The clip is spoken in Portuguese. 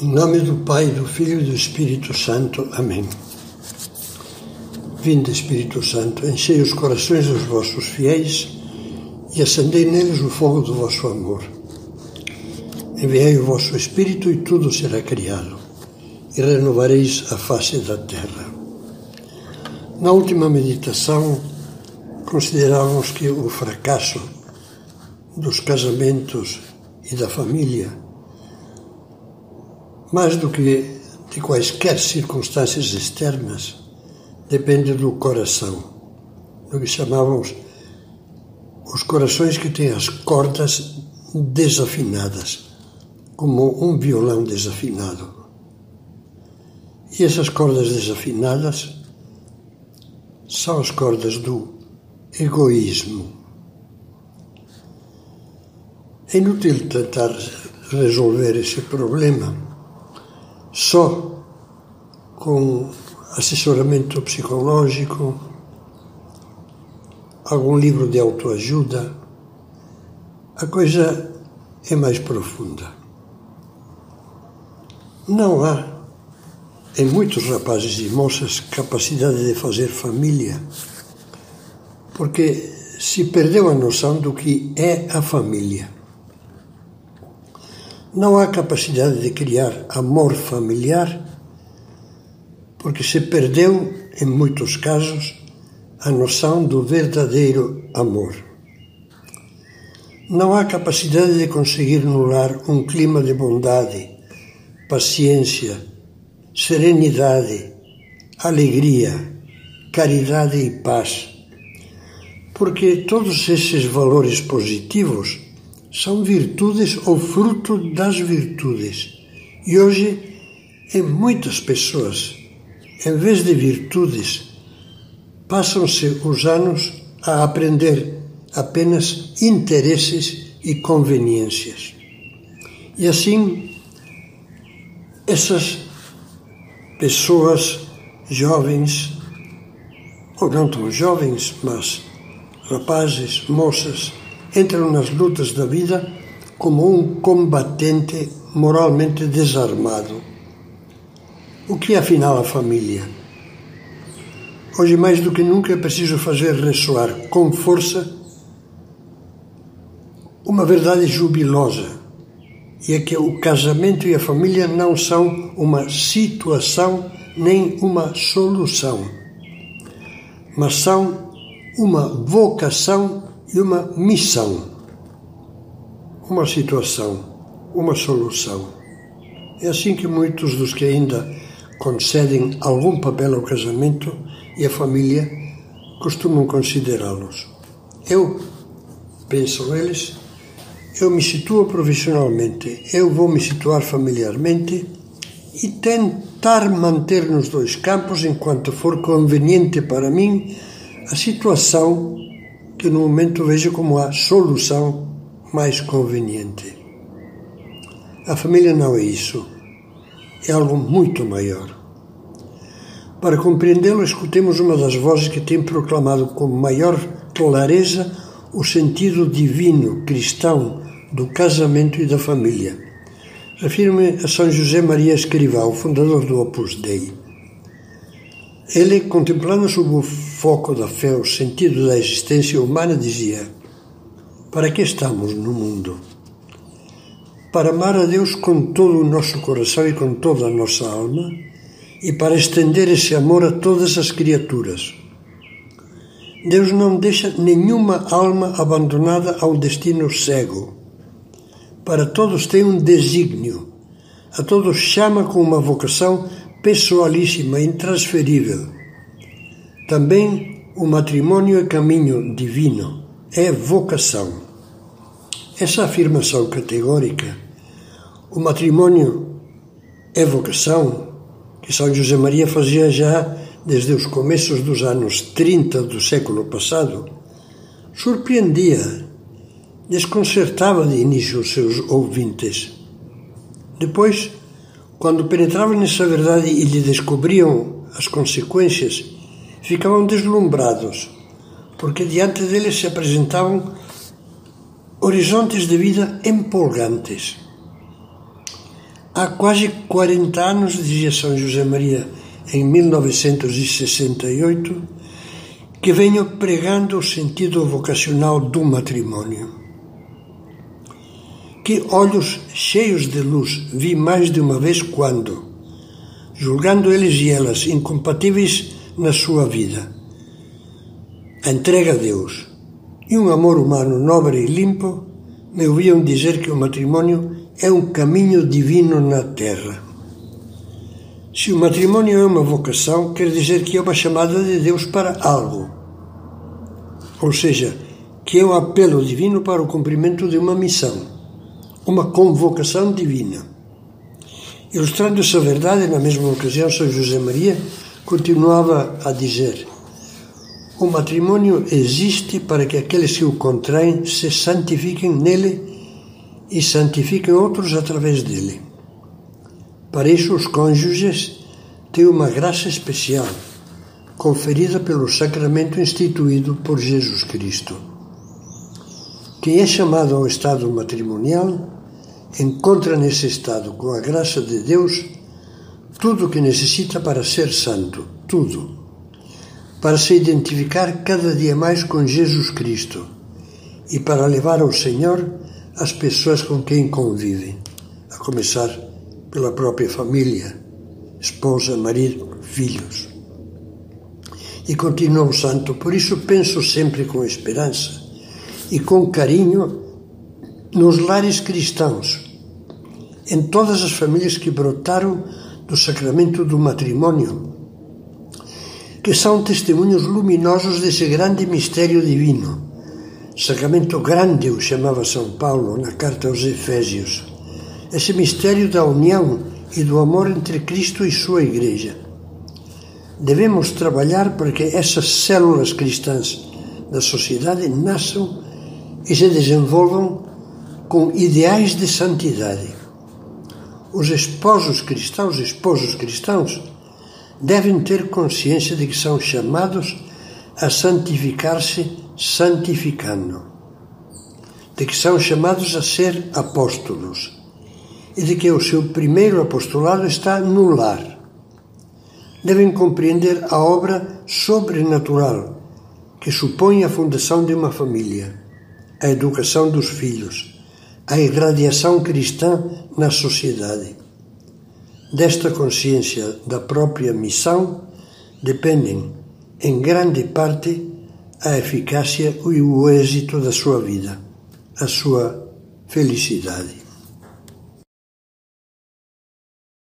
Em nome do Pai, do Filho e do Espírito Santo. Amém. Vinde, Espírito Santo, enchei os corações dos vossos fiéis e acendei neles o fogo do vosso amor. Enviai o vosso Espírito e tudo será criado, e renovareis a face da terra. Na última meditação, considerávamos que o fracasso dos casamentos e da família, mais do que de quaisquer circunstâncias externas, depende do coração, do que chamávamos os corações que têm as cordas desafinadas, como um violão desafinado. E essas cordas desafinadas são as cordas do egoísmo. É inútil tentar resolver esse problema só com assessoramento psicológico, algum livro de autoajuda. A coisa é mais profunda. Não há em muitos rapazes e moças capacidade de fazer família, porque se perdeu a noção do que é a família. Não há capacidade de criar amor familiar, porque se perdeu, em muitos casos, a noção do verdadeiro amor. Não há capacidade de conseguir no lar um clima de bondade, paciência, serenidade, alegria, caridade e paz. Porque todos esses valores positivos são virtudes ou fruto das virtudes. E hoje, em muitas pessoas, em vez de virtudes, passam-se os anos a aprender apenas interesses e conveniências. E assim, essas pessoas jovens, ou não tão jovens, mas rapazes, moças, entram nas lutas da vida como um combatente moralmente desarmado. O que é afinal a família? Hoje, mais do que nunca, é preciso fazer ressoar com força uma verdade jubilosa e é que o casamento e a família não são uma situação nem uma solução, mas são uma vocação e uma missão. Uma situação, uma solução. É assim que muitos dos que ainda concedem algum papel ao casamento e à família costumam considerá-los. Eu, pensam eles, eu me situo profissionalmente, eu vou me situar familiarmente e tentar manter nos dois campos, enquanto for conveniente para mim, a situação que no momento vejo como a solução mais conveniente. A família não é isso, é algo muito maior. Para compreendê-lo, escutemos uma das vozes que tem proclamado com maior clareza o sentido divino cristão do casamento e da família. Refiro-me a São José Maria Escrivá, o fundador do Opus Dei. Ele, contemplando sob o foco da fé o sentido da existência humana, dizia: Para que estamos no mundo? Para amar a Deus com todo o nosso coração e com toda a nossa alma e para estender esse amor a todas as criaturas. Deus não deixa nenhuma alma abandonada ao destino cego para todos tem um desígnio, a todos chama com uma vocação pessoalíssima, intransferível. Também o matrimônio é caminho divino, é vocação. Essa afirmação categórica, o matrimônio é vocação, que São José Maria fazia já desde os começos dos anos 30 do século passado, surpreendia desconcertava de início os seus ouvintes. Depois, quando penetravam nessa verdade e lhe descobriam as consequências, ficavam deslumbrados, porque diante deles se apresentavam horizontes de vida empolgantes. Há quase 40 anos, dizia São José Maria em 1968, que venho pregando o sentido vocacional do matrimônio. Que olhos cheios de luz vi mais de uma vez quando, julgando eles e elas incompatíveis na sua vida, a entrega a Deus e um amor humano nobre e limpo, me ouviam dizer que o matrimônio é um caminho divino na Terra. Se o matrimônio é uma vocação, quer dizer que é uma chamada de Deus para algo. Ou seja, que é um apelo divino para o cumprimento de uma missão, uma convocação divina. Ilustrando essa verdade, na mesma ocasião, São José Maria continuava a dizer: O matrimônio existe para que aqueles que o contraem se santifiquem nele e santifiquem outros através dele. Para isso, os cônjuges têm uma graça especial, conferida pelo sacramento instituído por Jesus Cristo. Quem é chamado ao estado matrimonial encontra nesse estado, com a graça de Deus, tudo o que necessita para ser santo, tudo, para se identificar cada dia mais com Jesus Cristo e para levar ao Senhor as pessoas com quem convivem, a começar pela própria família, esposa, marido, filhos. E continua o santo, por isso penso sempre com esperança e com carinho nos lares cristãos, em todas as famílias que brotaram do sacramento do matrimônio, que são testemunhos luminosos desse grande mistério divino Sacramento grande o chamava São Paulo na carta aos Efésios. Esse mistério da união e do amor entre Cristo e sua Igreja. Devemos trabalhar para que essas células cristãs da sociedade nasçam e se desenvolvam com ideais de santidade. Os esposos cristãos, esposos cristãos, devem ter consciência de que são chamados a santificar-se santificando, de que são chamados a ser apóstolos e de que o seu primeiro apostolado está no lar. Devem compreender a obra sobrenatural que supõe a fundação de uma família, a educação dos filhos, a irradiação cristã na sociedade. Desta consciência da própria missão dependem, em grande parte, a eficácia e o êxito da sua vida, a sua felicidade.